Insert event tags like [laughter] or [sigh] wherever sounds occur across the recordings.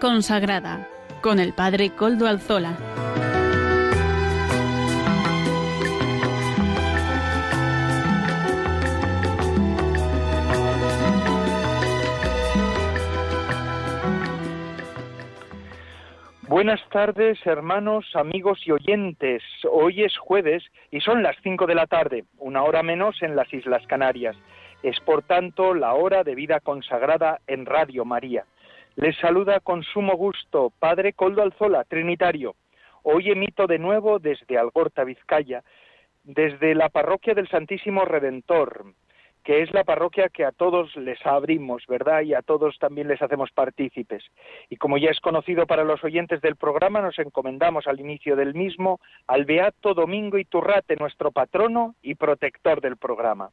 Consagrada con el Padre Coldo Alzola. Buenas tardes, hermanos, amigos y oyentes. Hoy es jueves y son las cinco de la tarde, una hora menos en las Islas Canarias. Es por tanto la hora de vida consagrada en Radio María. Les saluda con sumo gusto Padre Coldo Alzola, Trinitario. Hoy emito de nuevo desde Algorta, Vizcaya, desde la parroquia del Santísimo Redentor, que es la parroquia que a todos les abrimos, ¿verdad? Y a todos también les hacemos partícipes. Y como ya es conocido para los oyentes del programa, nos encomendamos al inicio del mismo al Beato Domingo Iturrate, nuestro patrono y protector del programa.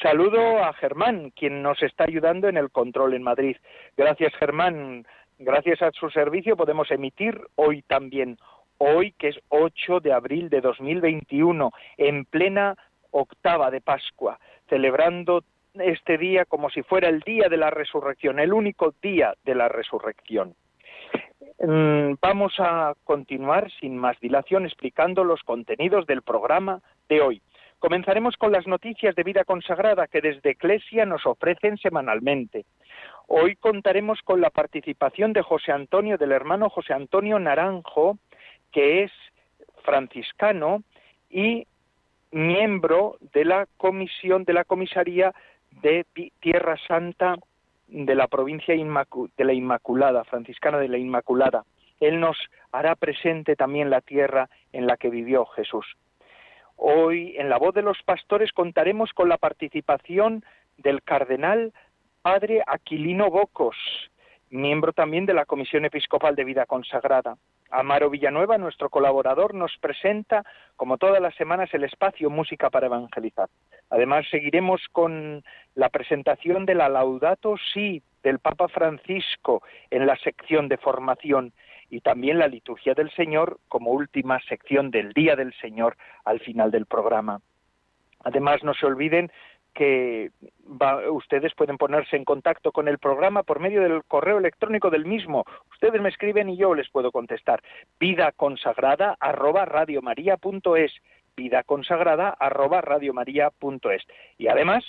Saludo a Germán, quien nos está ayudando en el control en Madrid. Gracias, Germán. Gracias a su servicio podemos emitir hoy también, hoy que es 8 de abril de 2021, en plena octava de Pascua, celebrando este día como si fuera el día de la resurrección, el único día de la resurrección. Mm, vamos a continuar sin más dilación explicando los contenidos del programa de hoy. Comenzaremos con las noticias de vida consagrada que desde Eclesia nos ofrecen semanalmente. Hoy contaremos con la participación de José Antonio, del hermano José Antonio Naranjo, que es franciscano y miembro de la comisión de la comisaría de Tierra Santa de la provincia de la Inmaculada, franciscana de la Inmaculada. Él nos hará presente también la tierra en la que vivió Jesús. Hoy, en la voz de los pastores, contaremos con la participación del cardenal Padre Aquilino Bocos, miembro también de la Comisión Episcopal de Vida Consagrada. Amaro Villanueva, nuestro colaborador, nos presenta, como todas las semanas, el espacio Música para Evangelizar. Además, seguiremos con la presentación de la Laudato Si del Papa Francisco en la sección de formación y también la Liturgia del Señor como última sección del Día del Señor al final del programa. Además, no se olviden que ustedes pueden ponerse en contacto con el programa por medio del correo electrónico del mismo. Ustedes me escriben y yo les puedo contestar. Vida consagrada arroba radiomaria.es. Vida consagrada arroba radiomaria.es. Y además,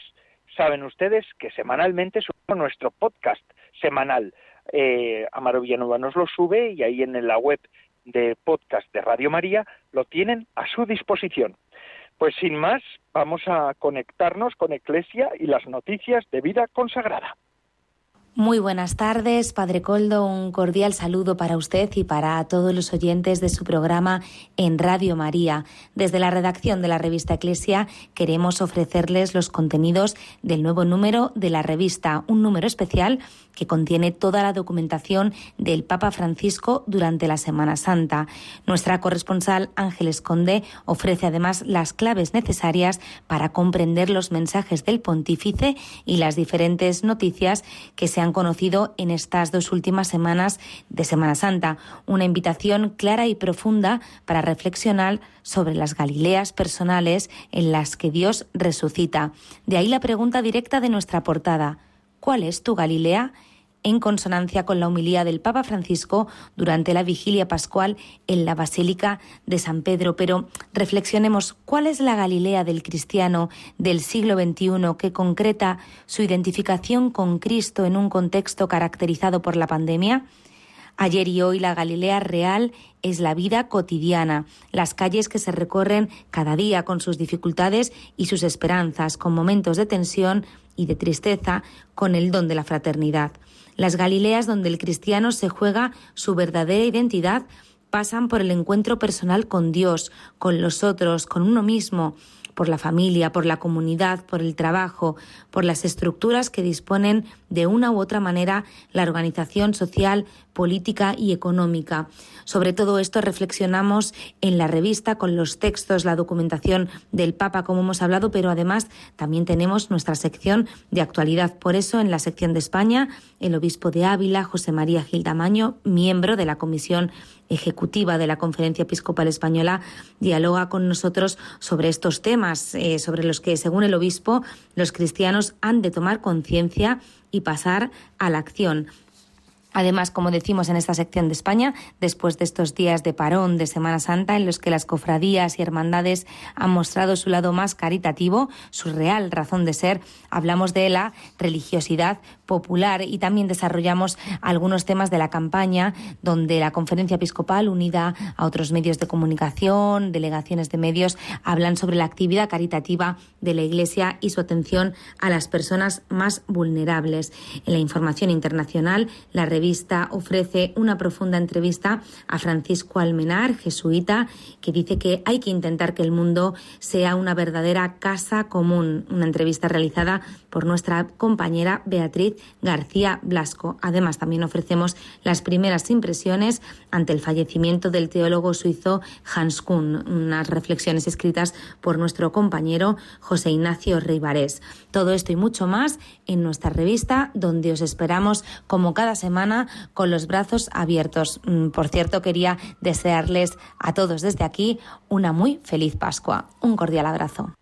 saben ustedes que semanalmente subimos nuestro podcast semanal. Eh, Amaro Villanueva nos lo sube y ahí en la web de podcast de Radio María lo tienen a su disposición. Pues sin más, vamos a conectarnos con Eclesia y las noticias de vida consagrada. Muy buenas tardes, Padre Coldo. Un cordial saludo para usted y para todos los oyentes de su programa en Radio María. Desde la redacción de la revista Eclesia queremos ofrecerles los contenidos del nuevo número de la revista, un número especial que contiene toda la documentación del Papa Francisco durante la Semana Santa. Nuestra corresponsal Ángeles Conde ofrece además las claves necesarias para comprender los mensajes del pontífice y las diferentes noticias que se han conocido en estas dos últimas semanas de Semana Santa. Una invitación clara y profunda para reflexionar sobre las Galileas personales en las que Dios resucita. De ahí la pregunta directa de nuestra portada. ¿Cuál es tu Galilea? en consonancia con la humilía del Papa Francisco durante la vigilia pascual en la Basílica de San Pedro. Pero reflexionemos cuál es la Galilea del cristiano del siglo XXI que concreta su identificación con Cristo en un contexto caracterizado por la pandemia. Ayer y hoy la Galilea real es la vida cotidiana, las calles que se recorren cada día con sus dificultades y sus esperanzas, con momentos de tensión y de tristeza, con el don de la fraternidad. Las Galileas donde el cristiano se juega su verdadera identidad pasan por el encuentro personal con Dios, con los otros, con uno mismo, por la familia, por la comunidad, por el trabajo, por las estructuras que disponen de una u otra manera la organización social, política y económica. Sobre todo esto reflexionamos en la revista con los textos, la documentación del Papa, como hemos hablado, pero además también tenemos nuestra sección de actualidad. Por eso, en la sección de España, el obispo de Ávila, José María Gildamaño, miembro de la Comisión Ejecutiva de la Conferencia Episcopal Española, dialoga con nosotros sobre estos temas, eh, sobre los que, según el obispo, los cristianos han de tomar conciencia y pasar a la acción. Además, como decimos en esta sección de España, después de estos días de parón de Semana Santa en los que las cofradías y hermandades han mostrado su lado más caritativo, su real razón de ser, hablamos de la religiosidad popular y también desarrollamos algunos temas de la campaña donde la Conferencia Episcopal, unida a otros medios de comunicación, delegaciones de medios, hablan sobre la actividad caritativa de la Iglesia y su atención a las personas más vulnerables. En la información internacional, la revista ofrece una profunda entrevista a Francisco Almenar, jesuita, que dice que hay que intentar que el mundo sea una verdadera casa común. Una entrevista realizada por nuestra compañera Beatriz García Blasco. Además, también ofrecemos las primeras impresiones ante el fallecimiento del teólogo suizo Hans Kuhn, unas reflexiones escritas por nuestro compañero José Ignacio Rivarés. Todo esto y mucho más en nuestra revista, donde os esperamos como cada semana con los brazos abiertos. Mm, por cierto, quería desearles a todos desde aquí una muy feliz Pascua. Un cordial abrazo.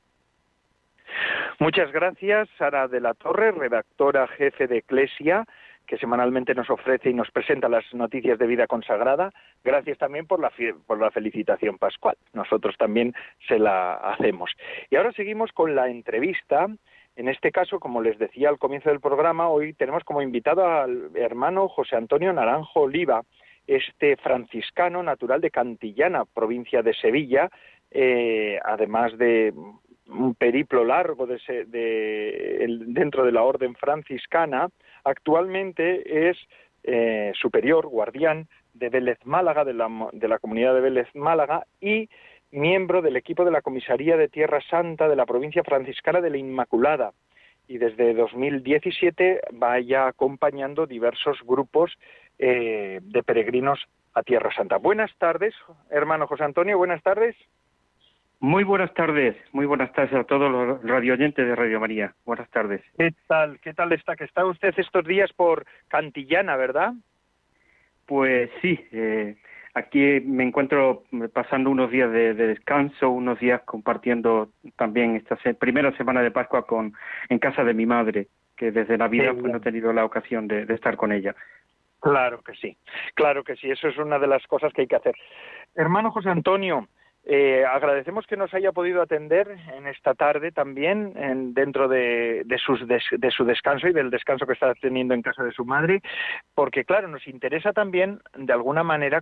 Muchas gracias, Sara de la Torre, redactora jefe de Eclesia, que semanalmente nos ofrece y nos presenta las noticias de vida consagrada. Gracias también por la, por la felicitación pascual. Nosotros también se la hacemos. Y ahora seguimos con la entrevista. En este caso, como les decía al comienzo del programa, hoy tenemos como invitado al hermano José Antonio Naranjo Oliva, este franciscano natural de Cantillana, provincia de Sevilla, eh, además de un periplo largo dentro de la orden franciscana, actualmente es eh, superior, guardián de Vélez Málaga, de la, de la comunidad de Vélez Málaga, y miembro del equipo de la Comisaría de Tierra Santa de la provincia franciscana de la Inmaculada. Y desde 2017 vaya acompañando diversos grupos eh, de peregrinos a Tierra Santa. Buenas tardes, hermano José Antonio, buenas tardes. Muy buenas tardes, muy buenas tardes a todos los radioyentes de Radio María. Buenas tardes. ¿Qué tal? ¿Qué tal está? Que está usted estos días por Cantillana, ¿verdad? Pues sí, eh, aquí me encuentro pasando unos días de, descanso, unos días compartiendo también esta primera semana de Pascua con en casa de mi madre, que desde Navidad pues, no he tenido la ocasión de estar con ella. Claro que sí, claro que sí, eso es una de las cosas que hay que hacer. Hermano José Antonio, eh, agradecemos que nos haya podido atender en esta tarde también en, dentro de, de, su descanso y del descanso que está teniendo en casa de su madre, porque claro, nos interesa también de alguna manera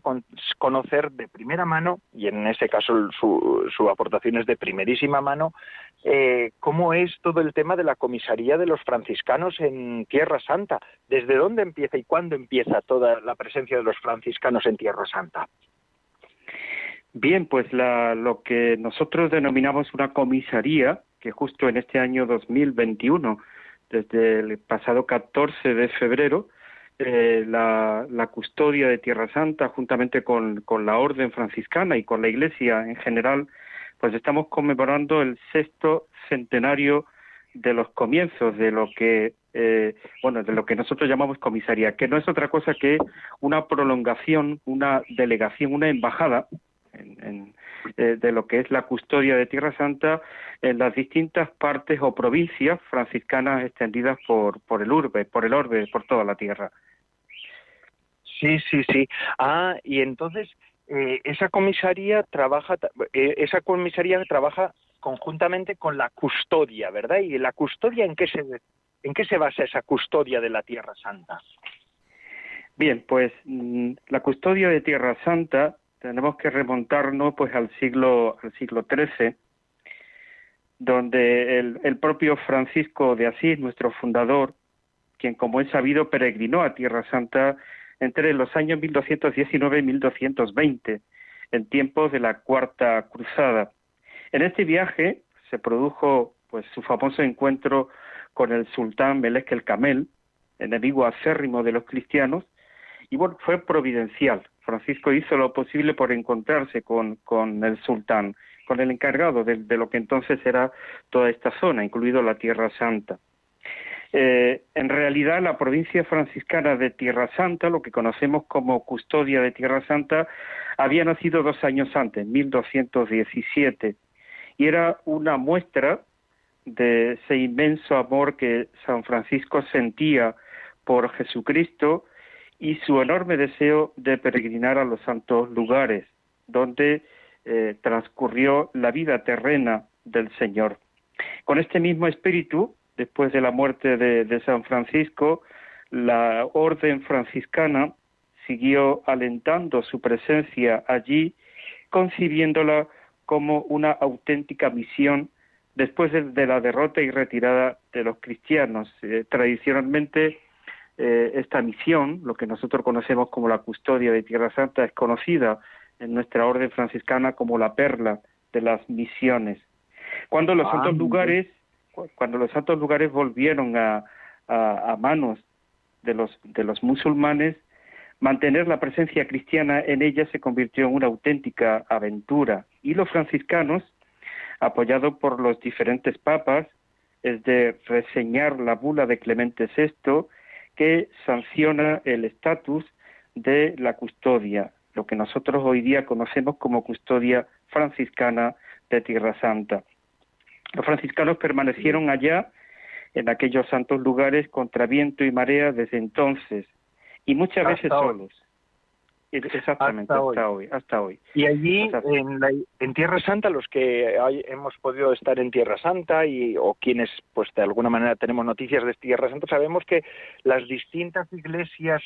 conocer de primera mano, y en este caso su, su aportación es de primerísima mano, eh, cómo es todo el tema de la comisaría de los franciscanos en Tierra Santa, desde dónde empieza y cuándo empieza toda la presencia de los franciscanos en Tierra Santa. Bien, pues la, lo que nosotros denominamos una comisaría, que justo en este año 2021, desde el pasado 14 de febrero, eh, la, custodia de Tierra Santa, juntamente con, con la Orden franciscana y con la Iglesia en general, pues estamos conmemorando el sexto centenario de los comienzos de lo que eh, bueno de lo que nosotros llamamos comisaría que no es otra cosa que una prolongación una delegación una embajada en, eh, de lo que es la custodia de Tierra Santa en las distintas partes o provincias franciscanas extendidas por, por el urbe, por el orbe, por toda la tierra. Sí, sí, sí. Ah, y entonces eh, esa comisaría trabaja, eh, esa comisaría trabaja conjuntamente con la custodia, ¿verdad? Y la custodia en qué se en qué se basa esa custodia de la Tierra Santa. Bien, pues mm, la custodia de Tierra Santa tenemos que remontarnos pues al siglo al siglo XIII donde el, el, propio Francisco de Asís, nuestro fundador, quien como es sabido peregrinó a Tierra Santa entre los años 1219 y 1220, en tiempos de la Cuarta Cruzada. En este viaje se produjo pues su famoso encuentro con el sultán Melech el Camel, enemigo acérrimo de los cristianos, y bueno, fue providencial. Francisco hizo lo posible por encontrarse con, con el sultán, con el encargado de, lo que entonces era toda esta zona, incluido la Tierra Santa. Eh, en realidad, la provincia franciscana de Tierra Santa, lo que conocemos como custodia de Tierra Santa, había nacido dos años antes, 1217, y era una muestra de ese inmenso amor que San Francisco sentía por Jesucristo y su enorme deseo de peregrinar a los santos lugares, donde eh, transcurrió la vida terrena del Señor. Con este mismo espíritu, después de la muerte de San Francisco, la orden franciscana siguió alentando su presencia allí, concibiéndola como una auténtica misión después de, la derrota y retirada de los cristianos. Eh, tradicionalmente, eh, esta misión, lo que nosotros conocemos como la custodia de Tierra Santa, es conocida en nuestra orden franciscana como la perla de las misiones. Cuando los ah, santos lugares, cuando los santos lugares volvieron a, a manos de los, de los musulmanes, mantener la presencia cristiana en ella se convirtió en una auténtica aventura y los franciscanos, apoyados por los diferentes papas, es de reseñar la bula de Clemente VI que sanciona el estatus de la custodia, lo que nosotros hoy día conocemos como custodia franciscana de Tierra Santa. Los franciscanos permanecieron allá en aquellos santos lugares contra viento y marea desde entonces, y muchas veces solos. Exactamente, hasta, hoy. hasta hoy. Y allí, en, en, Tierra Santa, los que hemos podido estar en Tierra Santa y o quienes, pues de alguna manera tenemos noticias de Tierra Santa, sabemos que las distintas iglesias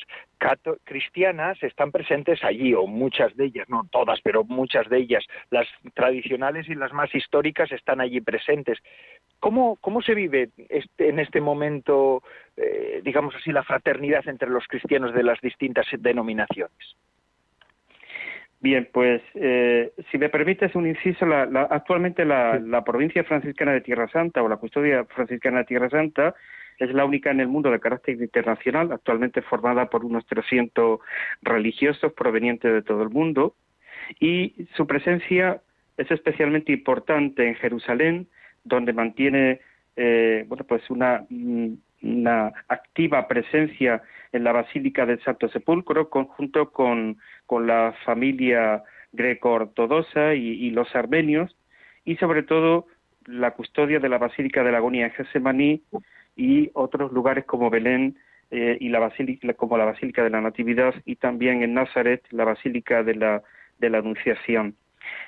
cristianas están presentes allí, o muchas de ellas, no todas, pero muchas de ellas, las tradicionales y las más históricas están allí presentes. ¿Cómo, cómo se vive este, en este momento, eh, digamos así, la fraternidad entre los cristianos de las distintas denominaciones? Bien, pues eh, si me permites un inciso, la, actualmente la, la, provincia franciscana de Tierra Santa o la custodia franciscana de Tierra Santa es la única en el mundo de carácter internacional, actualmente formada por unos 300 religiosos provenientes de todo el mundo. Y su presencia es especialmente importante en Jerusalén, donde mantiene eh, bueno, pues una, una, activa presencia en la Basílica del Santo Sepulcro, conjunto con, con la familia greco-ortodoxa y, los armenios, y sobre todo la custodia de la Basílica de la Agonía en Gesemaní y otros lugares como Belén eh, y la Basílica, como la Basílica de la Natividad y también en Nazaret la Basílica de la, de la Anunciación.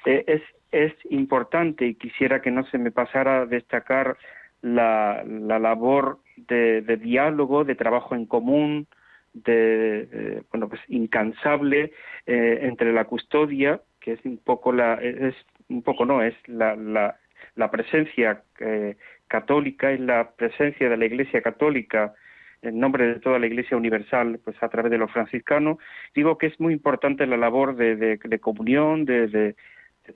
Eh, es es importante y quisiera que no se me pasara a destacar la, la labor de, diálogo, de trabajo en común, de, bueno pues incansable eh, entre la custodia que es un poco la es un poco no es la la, la presencia eh, católica es la presencia de la Iglesia católica en nombre de toda la Iglesia Universal, pues a través de los franciscanos, digo que es muy importante la labor de, de comunión, de, de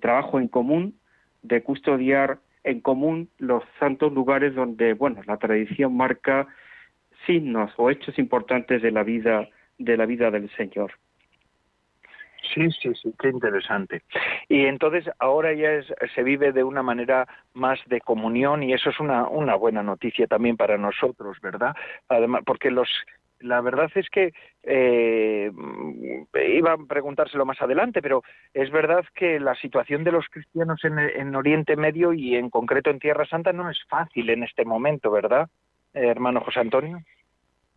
trabajo en común, de custodiar en común los santos lugares donde, bueno, la tradición marca signos o hechos importantes de la vida de la vida del Señor. Sí, sí, sí, qué interesante. Y entonces ahora ya se vive de una manera más de comunión y eso es una, una buena noticia también para nosotros, ¿verdad? Además, porque los la verdad es que eh, iba a preguntárselo más adelante, pero es verdad que la situación de los cristianos en, Oriente Medio y en concreto en Tierra Santa no es fácil en este momento, ¿verdad, hermano José Antonio?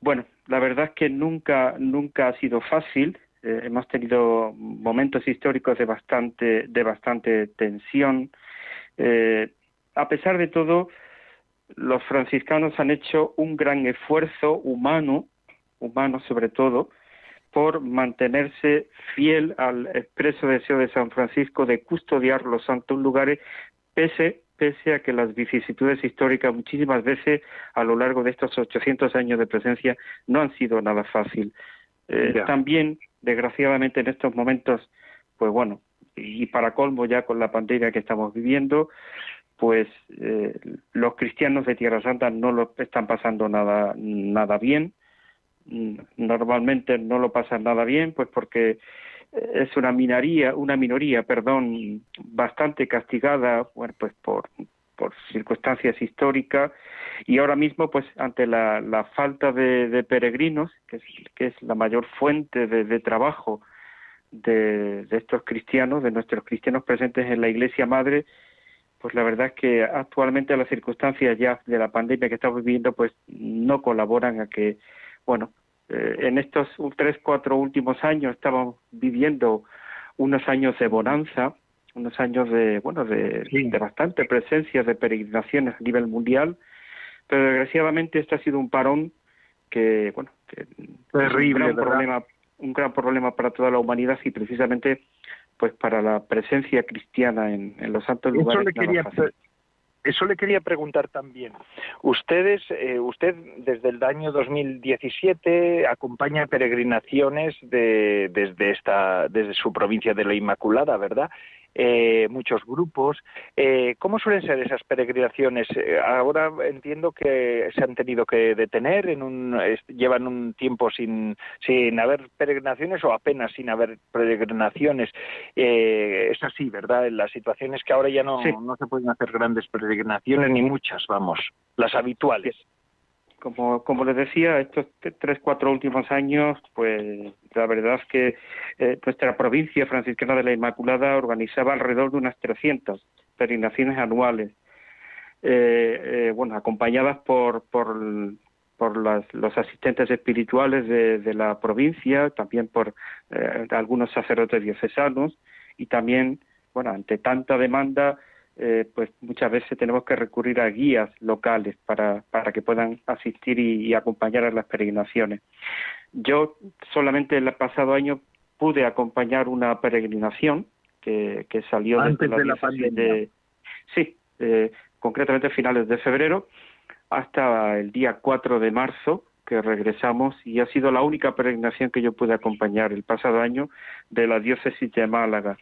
Bueno, la verdad es que nunca, nunca ha sido fácil. Eh, hemos tenido momentos históricos de bastante, de bastante tensión. Eh, a pesar de todo, los franciscanos han hecho un gran esfuerzo humano humanos sobre todo, por mantenerse fiel al expreso deseo de San Francisco de custodiar los santos lugares, pese, pese a que las vicisitudes históricas muchísimas veces a lo largo de estos 800 años de presencia no han sido nada fácil. Eh, también, desgraciadamente, en estos momentos, pues bueno, y para colmo ya con la pandemia que estamos viviendo, pues eh, los cristianos de Tierra Santa no lo están pasando nada, nada bien normalmente no lo pasan nada bien, pues porque es una minoría, una minoría, perdón, bastante castigada, bueno, pues por, circunstancias históricas. Y ahora mismo, pues ante la, la falta de, peregrinos, que es, que es la mayor fuente de, trabajo de, de estos cristianos, de nuestros cristianos presentes en la Iglesia Madre, pues la verdad es que actualmente las circunstancias ya de la pandemia que estamos viviendo, pues no colaboran a que bueno, eh, en estos tres, cuatro últimos años estamos viviendo unos años de bonanza, unos años de, bueno, de, de bastante presencia de peregrinaciones a nivel mundial, pero desgraciadamente este ha sido un parón que, bueno, que Terrible, un gran problema, un gran problema para toda la humanidad y precisamente pues para la presencia cristiana en, en los santos lugares. Eso le quería, eso le quería preguntar también. Ustedes, eh, usted desde el año 2017 acompaña peregrinaciones de, desde esta, desde su provincia de la Inmaculada, ¿verdad? Eh, muchos grupos. Eh, ¿Cómo suelen ser esas peregrinaciones? Eh, ahora entiendo que se han tenido que detener, en un, llevan un tiempo sin, sin haber peregrinaciones o apenas sin haber peregrinaciones. Eh, es así, ¿verdad? En las situaciones que ahora ya no, no se pueden hacer grandes peregrinaciones, ni muchas, vamos, las habituales como, como les decía, estos tres, cuatro últimos años, pues la verdad es que eh, nuestra provincia franciscana de la Inmaculada organizaba alrededor de unas 300 peregrinaciones anuales, eh, eh, bueno, acompañadas por, por, por las, los asistentes espirituales de, de, la provincia, también por eh, algunos sacerdotes diocesanos y también, bueno, ante tanta demanda, eh, pues muchas veces tenemos que recurrir a guías locales para, para que puedan asistir y, acompañar a las peregrinaciones. Yo solamente el pasado año pude acompañar una peregrinación que, que salió Antes desde la, de la pandemia. sí, eh, concretamente a finales de febrero hasta el día 4 de marzo que regresamos y ha sido la única peregrinación que yo pude acompañar el pasado año de la diócesis de Málaga.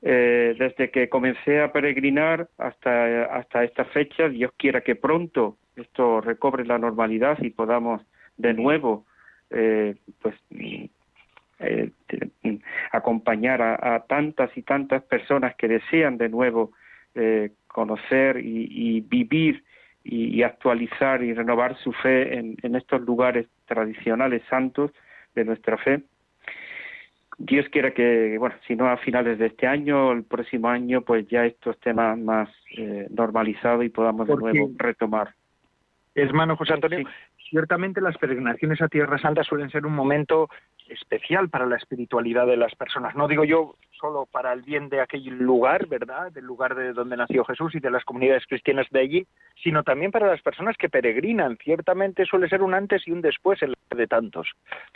Eh, desde que comencé a peregrinar hasta, hasta esta fecha, Dios quiera que pronto esto recobre la normalidad y podamos de nuevo eh, pues eh, acompañar a, a, tantas y tantas personas que desean de nuevo eh, conocer y, y vivir y, y, actualizar y renovar su fe en, en estos lugares tradicionales santos de nuestra fe Dios quiera que, bueno, si no a finales de este año, el próximo año, pues ya estos temas más eh, normalizados y podamos de nuevo retomar. Hermano José Antonio, sí. ciertamente las peregrinaciones a Tierra Santa suelen ser un momento especial para la espiritualidad de las personas. No digo yo solo para el bien de aquel lugar, ¿verdad? Del lugar de donde nació Jesús y de las comunidades cristianas de allí, sino también para las personas que peregrinan. Ciertamente suele ser un antes y un después en la de tantos.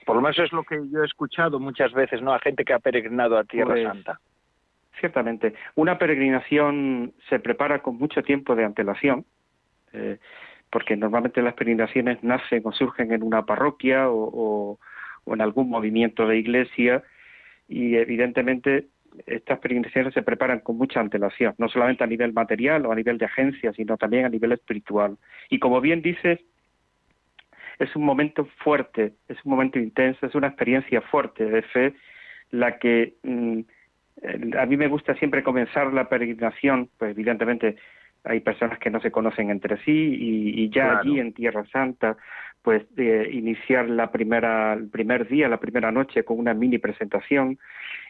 Por lo menos es lo que yo he escuchado muchas veces, ¿no? A gente que ha peregrinado a Tierra pues, Santa. Ciertamente. Una peregrinación se prepara con mucho tiempo de antelación. Eh, porque normalmente las peregrinaciones nacen o surgen en una parroquia o, o, o, en algún movimiento de iglesia y evidentemente estas peregrinaciones se preparan con mucha antelación, no solamente a nivel material o a nivel de agencia, sino también a nivel espiritual. Y como bien dices, es un momento fuerte, es un momento intenso, es una experiencia fuerte de fe la que mm, a mí me gusta siempre comenzar la peregrinación, pues evidentemente hay personas que no se conocen entre sí y, y ya claro. allí en Tierra Santa pues de iniciar la primera el primer día la primera noche con una mini presentación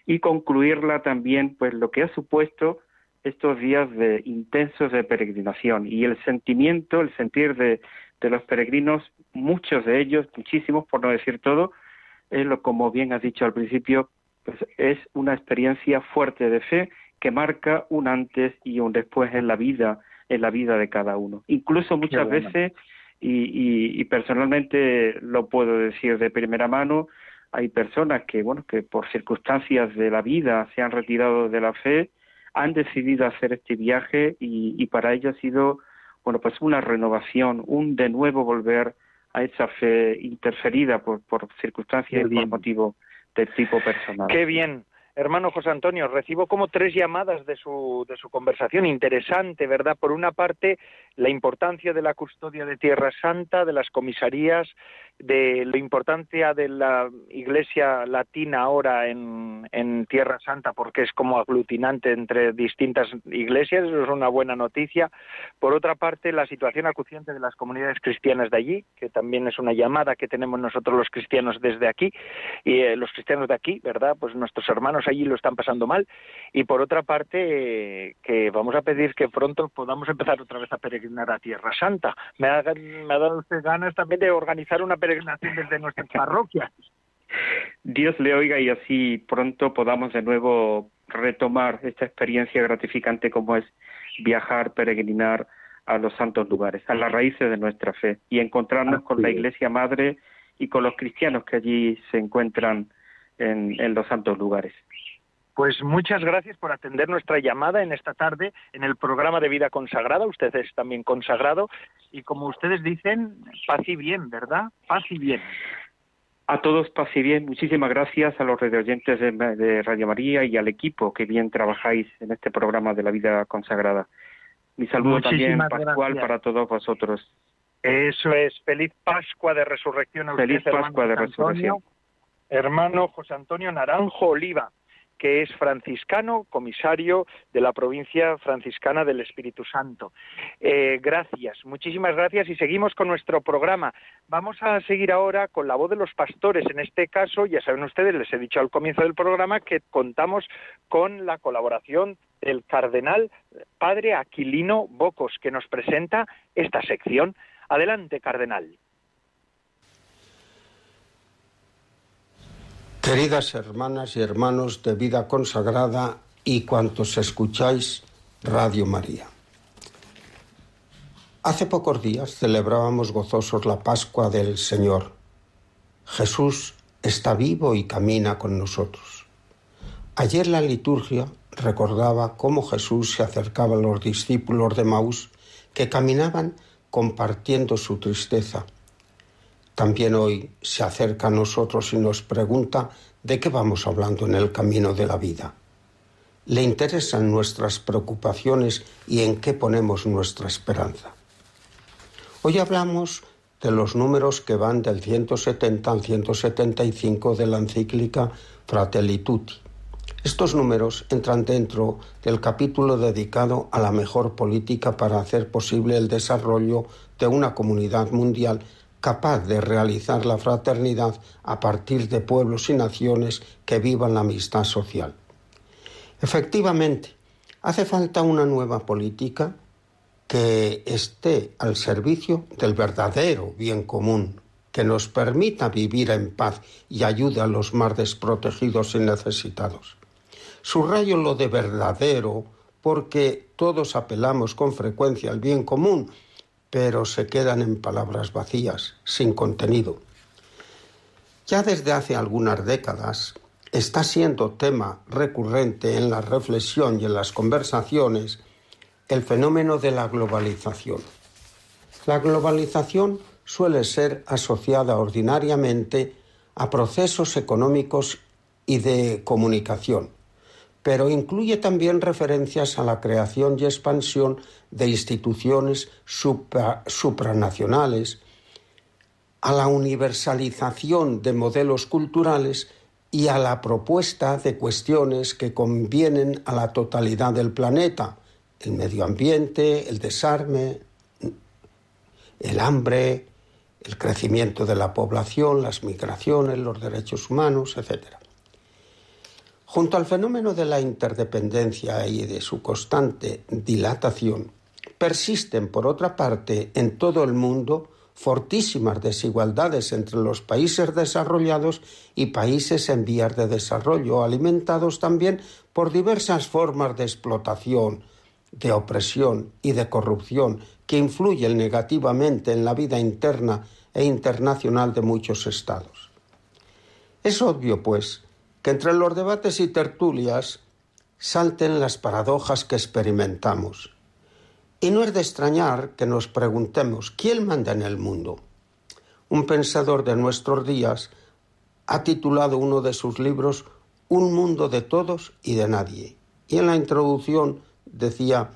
y concluirla también pues lo que ha supuesto estos días de intensos de peregrinación y el sentimiento el sentir de, de los peregrinos muchos de ellos muchísimos por no decir todo es lo como bien has dicho al principio pues es una experiencia fuerte de fe que marca un antes y un después en la vida, en la vida de cada uno. Incluso muchas bueno. veces, y, y, y, personalmente lo puedo decir de primera mano, hay personas que, bueno, que por circunstancias de la vida se han retirado de la fe, han decidido hacer este viaje y, y para ello ha sido, bueno, pues una renovación, un de nuevo volver a esa fe interferida por, por circunstancias y por motivo de tipo personal. Qué bien, hermano José Antonio, recibo como tres llamadas de su, de su conversación. Interesante, ¿verdad? Por una parte, la importancia de la custodia de Tierra Santa, de las comisarías, de la importancia de la Iglesia Latina ahora en, Tierra Santa, porque es como aglutinante entre distintas iglesias, eso es una buena noticia. Por otra parte, la situación acuciante de las comunidades cristianas de allí, que también es una llamada que tenemos nosotros los cristianos desde aquí, y eh, los cristianos de aquí, ¿verdad? Pues nuestros hermanos allí lo están pasando mal. Y por otra parte, que vamos a pedir que pronto podamos empezar otra vez a peregrinar a Tierra Santa. Me ha, me ha dado usted ganas también de organizar una peregrinación desde nuestras parroquias. Dios le oiga y así pronto podamos de nuevo retomar esta experiencia gratificante como es viajar, peregrinar a los santos lugares, a las raíces de nuestra fe y encontrarnos con la Iglesia Madre y con los cristianos que allí se encuentran en, en los santos lugares. Pues muchas gracias por atender nuestra llamada en esta tarde en el programa de vida consagrada. Usted es también consagrado y como ustedes dicen, paz y bien, ¿verdad? Paz y bien. A todos paz y bien. Muchísimas gracias a los radioyentes de, Radio María y al equipo que bien trabajáis en este programa de la vida consagrada. Mi saludo también pascual para todos vosotros. Eso es. Feliz Pascua de Resurrección a Feliz Pascua de Resurrección. hermano José Antonio Naranjo Oliva que es franciscano, comisario de la provincia franciscana del Espíritu Santo. Eh, gracias, muchísimas gracias y seguimos con nuestro programa. Vamos a seguir ahora con la voz de los pastores. En este caso, ya saben ustedes, les he dicho al comienzo del programa que contamos con la colaboración del cardenal padre Aquilino Bocos, que nos presenta esta sección. Adelante, cardenal. Queridas hermanas y hermanos de vida consagrada y cuantos escucháis Radio María. Hace pocos días celebrábamos gozosos la Pascua del Señor. Jesús está vivo y camina con nosotros. Ayer la liturgia recordaba cómo Jesús se acercaba a los discípulos de Maús que caminaban compartiendo su tristeza también hoy se acerca a nosotros y nos pregunta de qué vamos hablando en el camino de la vida. Le interesan nuestras preocupaciones y en qué ponemos nuestra esperanza. Hoy hablamos de los números que van del 170 al 175 de la encíclica Fratelli Tutti. Estos números entran dentro del capítulo dedicado a la mejor política para hacer posible el desarrollo de una comunidad mundial capaz de realizar la fraternidad a partir de pueblos y naciones que vivan la amistad social. Efectivamente, hace falta una nueva política que esté al servicio del verdadero bien común, que nos permita vivir en paz y ayude a los más desprotegidos y necesitados. Subrayo lo de verdadero porque todos apelamos con frecuencia al bien común pero se quedan en palabras vacías, sin contenido. Ya desde hace algunas décadas está siendo tema recurrente en la reflexión y en las conversaciones el fenómeno de la globalización. La globalización suele ser asociada ordinariamente a procesos económicos y de comunicación, pero incluye también referencias a la creación y expansión de instituciones supranacionales, a la universalización de modelos culturales y a la propuesta de cuestiones que convienen a la totalidad del planeta, el medio ambiente, el desarme, el hambre, el crecimiento de la población, las migraciones, los derechos humanos, etc. Junto al fenómeno de la interdependencia y de su constante dilatación, persisten, por otra parte, en todo el mundo fortísimas desigualdades entre los países desarrollados y países en vías de desarrollo, alimentados también por diversas formas de explotación, de opresión y de corrupción que influyen negativamente en la vida interna e internacional de muchos estados. Es obvio, pues, que entre los debates y tertulias salten las paradojas que experimentamos. Y no es de extrañar que nos preguntemos, ¿quién manda en el mundo? Un pensador de nuestros días ha titulado uno de sus libros Un mundo de todos y de nadie. Y en la introducción decía,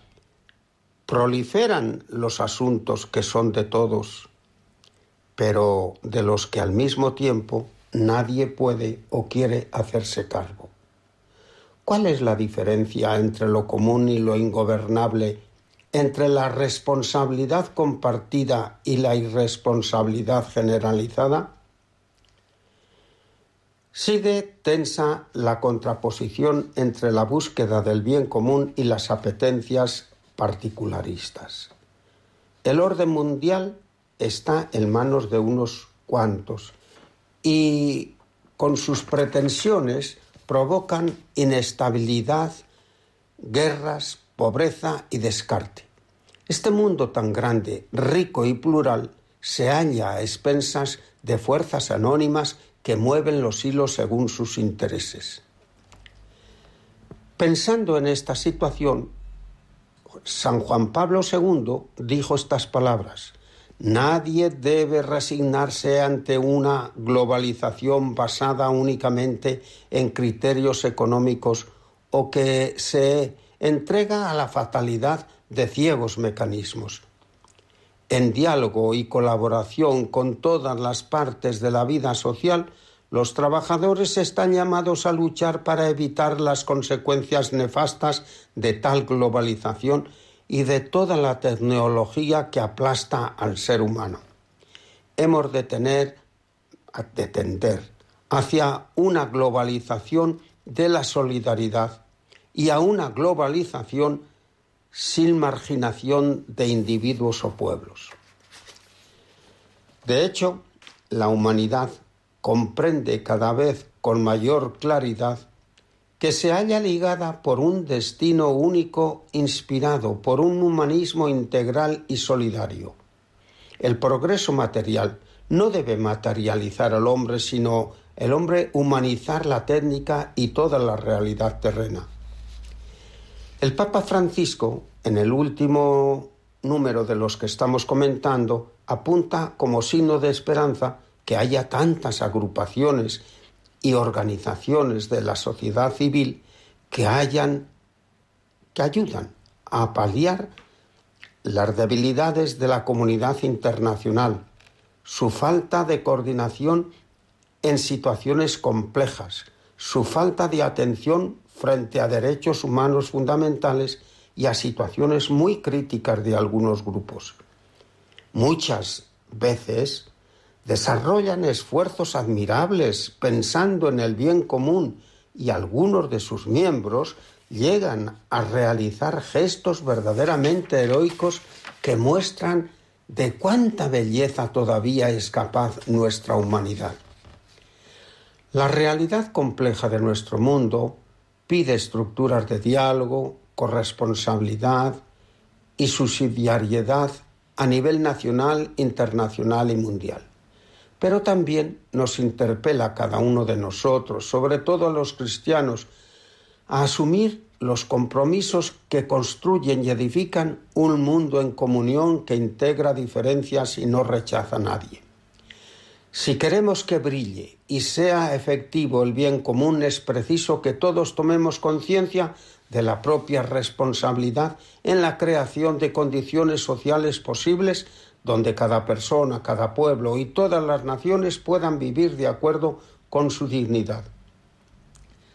proliferan los asuntos que son de todos, pero de los que al mismo tiempo nadie puede o quiere hacerse cargo. ¿Cuál es la diferencia entre lo común y lo ingobernable, entre la responsabilidad compartida y la irresponsabilidad generalizada? Sigue tensa la contraposición entre la búsqueda del bien común y las apetencias particularistas. El orden mundial está en manos de unos cuantos. Y con sus pretensiones provocan inestabilidad, guerras, pobreza y descarte. Este mundo tan grande, rico y plural se halla a expensas de fuerzas anónimas que mueven los hilos según sus intereses. Pensando en esta situación, San Juan Pablo II dijo estas palabras. Nadie debe resignarse ante una globalización basada únicamente en criterios económicos o que se entrega a la fatalidad de ciegos mecanismos. En diálogo y colaboración con todas las partes de la vida social, los trabajadores están llamados a luchar para evitar las consecuencias nefastas de tal globalización y de toda la tecnología que aplasta al ser humano. Hemos de tener, de tender hacia una globalización de la solidaridad y a una globalización sin marginación de individuos o pueblos. De hecho, la humanidad comprende cada vez con mayor claridad que se halla ligada por un destino único inspirado por un humanismo integral y solidario. El progreso material no debe materializar al hombre, sino el hombre humanizar la técnica y toda la realidad terrena. El Papa Francisco, en el último número de los que estamos comentando, apunta como signo de esperanza que haya tantas agrupaciones y organizaciones de la sociedad civil que hayan que ayudan a paliar las debilidades de la comunidad internacional, su falta de coordinación en situaciones complejas, su falta de atención frente a derechos humanos fundamentales y a situaciones muy críticas de algunos grupos. Muchas veces desarrollan esfuerzos admirables pensando en el bien común y algunos de sus miembros llegan a realizar gestos verdaderamente heroicos que muestran de cuánta belleza todavía es capaz nuestra humanidad. La realidad compleja de nuestro mundo pide estructuras de diálogo, corresponsabilidad y subsidiariedad a nivel nacional, internacional y mundial pero también nos interpela a cada uno de nosotros, sobre todo a los cristianos, a asumir los compromisos que construyen y edifican un mundo en comunión que integra diferencias y no rechaza a nadie. Si queremos que brille y sea efectivo el bien común, es preciso que todos tomemos conciencia de la propia responsabilidad en la creación de condiciones sociales posibles donde cada persona, cada pueblo y todas las naciones puedan vivir de acuerdo con su dignidad.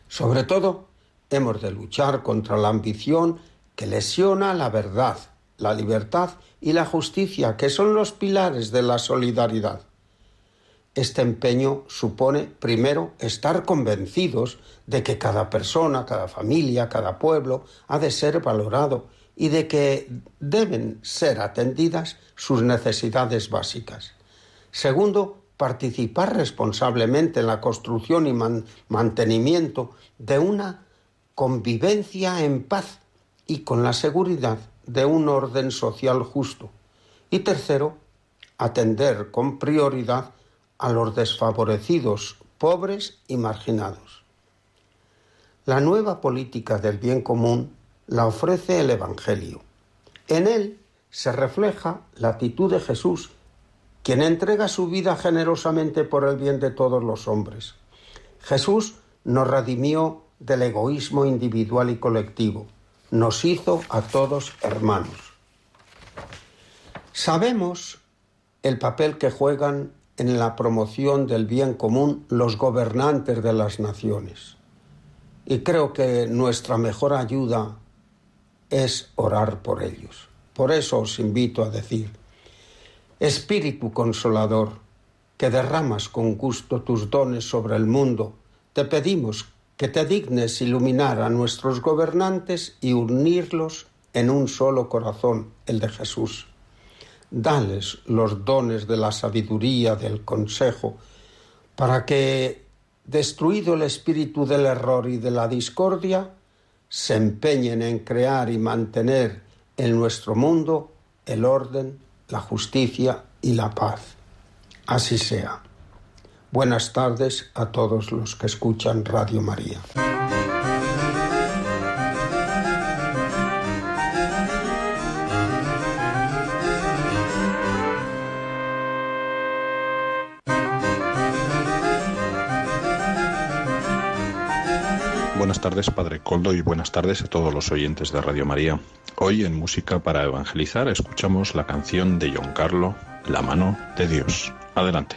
Sobre todo, hemos de luchar contra la ambición que lesiona la verdad, la libertad y la justicia, que son los pilares de la solidaridad. Este empeño supone, primero, estar convencidos de que cada persona, cada familia, cada pueblo ha de ser valorado y de que deben ser atendidas sus necesidades básicas. Segundo, participar responsablemente en la construcción y mantenimiento de una convivencia en paz y con la seguridad de un orden social justo. Y tercero, atender con prioridad a los desfavorecidos, pobres y marginados. La nueva política del bien común la ofrece el Evangelio. En él se refleja la actitud de Jesús, quien entrega su vida generosamente por el bien de todos los hombres. Jesús nos redimió del egoísmo individual y colectivo, nos hizo a todos hermanos. Sabemos el papel que juegan en la promoción del bien común los gobernantes de las naciones. Y creo que nuestra mejor ayuda es orar por ellos. Por eso os invito a decir, Espíritu Consolador, que derramas con gusto tus dones sobre el mundo, te pedimos que te dignes iluminar a nuestros gobernantes y unirlos en un solo corazón, el de Jesús. dales los dones de la sabiduría, del consejo, para que, destruido el espíritu del error y de la discordia, se empeñen en crear y mantener en nuestro mundo el orden, la justicia y la paz. Así sea. Buenas tardes a todos los que escuchan Radio María. Buenas tardes, Padre Coldo, y buenas tardes a todos los oyentes de Radio María. Hoy en Música para Evangelizar escuchamos la canción de John Carlo, La mano de Dios. Adelante.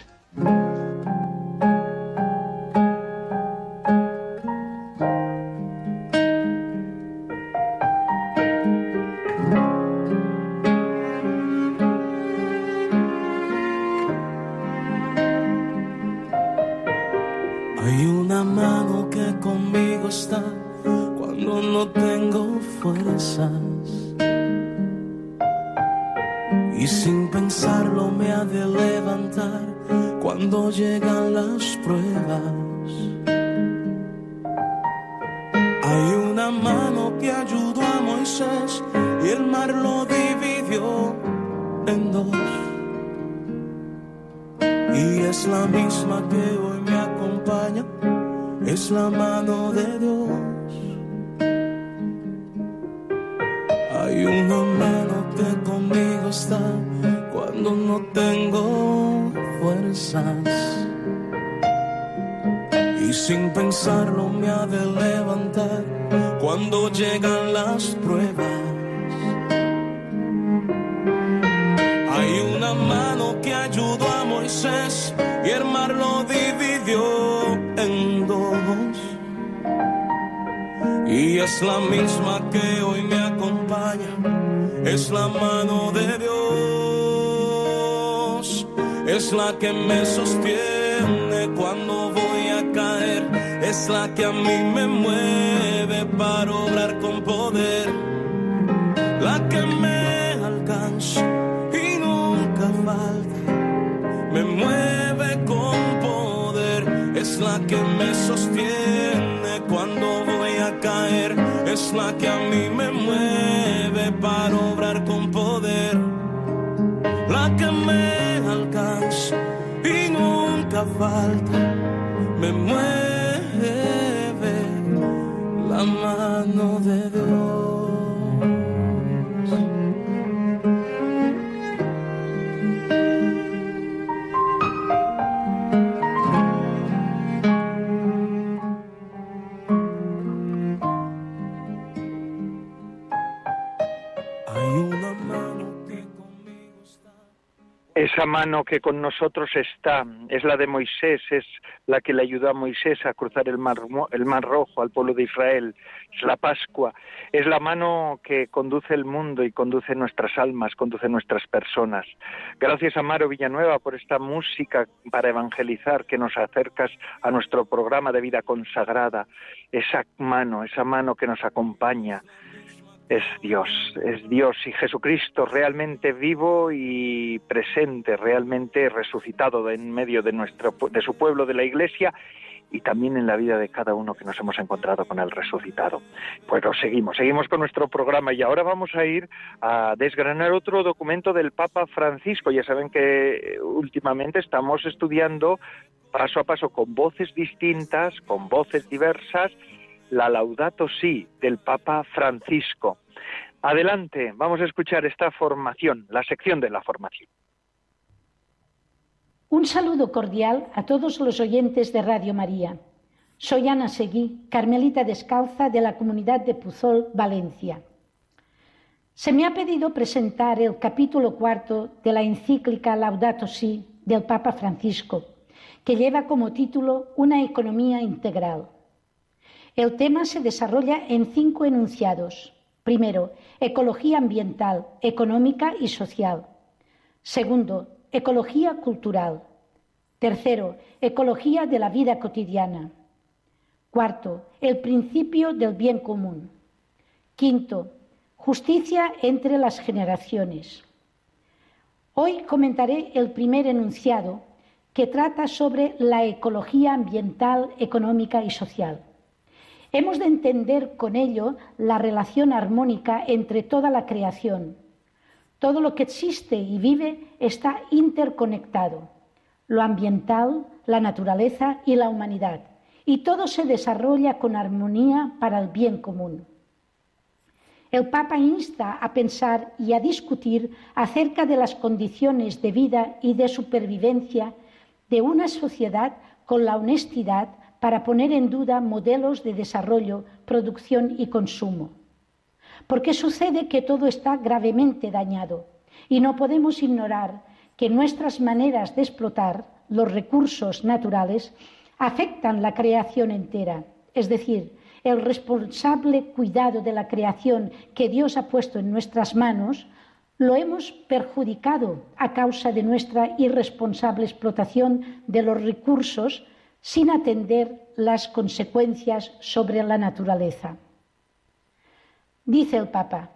es la mano de Dios. Hay una mano que conmigo está cuando no tengo fuerzas. Y sin pensarlo me ha de levantar cuando llegan las pruebas. Hay una mano que ayudó a Moisés y el mar lo dividió. Y es la misma que hoy me acompaña, es la mano de Dios, es la que me sostiene cuando voy a caer, es la que a mí me mueve para obrar con poder, la que me alcanza y nunca falta, me mueve con poder, es la que me sostiene es la que a mí me mueve para obrar con poder, la que me alcanza y nunca falta, me mueve la mano de Dios. Esa mano que con nosotros está es la de Moisés, es la que le ayudó a Moisés a cruzar el mar, el mar Rojo al pueblo de Israel, es la Pascua, es la mano que conduce el mundo y conduce nuestras almas, conduce nuestras personas. Gracias a Maro Villanueva por esta música para evangelizar que nos acercas a nuestro programa de vida consagrada, esa mano, esa mano que nos acompaña, es Dios, es Dios y Jesucristo realmente vivo y presente, realmente resucitado en medio de nuestro de su pueblo, de la Iglesia y también en la vida de cada uno que nos hemos encontrado con el resucitado. Pues seguimos, seguimos con nuestro programa y ahora vamos a ir a desgranar otro documento del Papa Francisco. Ya saben que últimamente estamos estudiando paso a paso con voces distintas, con voces diversas, la Laudato Si del Papa Francisco. Adelante, vamos a escuchar esta formación, la sección de la formación. Un saludo cordial a todos los oyentes de Radio María. Soy Ana Seguí, Carmelita Descalza de la comunidad de Puzol, Valencia. Se me ha pedido presentar el capítulo cuarto de la encíclica Laudato Si del Papa Francisco, que lleva como título Una economía integral. El tema se desarrolla en cinco enunciados. Primero, ecología ambiental, económica y social. Segundo, ecología cultural. Tercero, ecología de la vida cotidiana. Cuarto, el principio del bien común. Quinto, justicia entre las generaciones. Hoy comentaré el primer enunciado que trata sobre la ecología ambiental, económica y social. Hemos de entender con ello la relación armónica entre toda la creación. Todo lo que existe y vive está interconectado, lo ambiental, la naturaleza y la humanidad, y todo se desarrolla con armonía para el bien común. El Papa insta a pensar y a discutir acerca de las condiciones de vida y de supervivencia de una sociedad con la honestidad para poner en duda modelos de desarrollo, producción y consumo. Porque sucede que todo está gravemente dañado y no podemos ignorar que nuestras maneras de explotar los recursos naturales afectan la creación entera, es decir, el responsable cuidado de la creación que Dios ha puesto en nuestras manos, lo hemos perjudicado a causa de nuestra irresponsable explotación de los recursos sin atender las consecuencias sobre la naturaleza. Dice el Papa,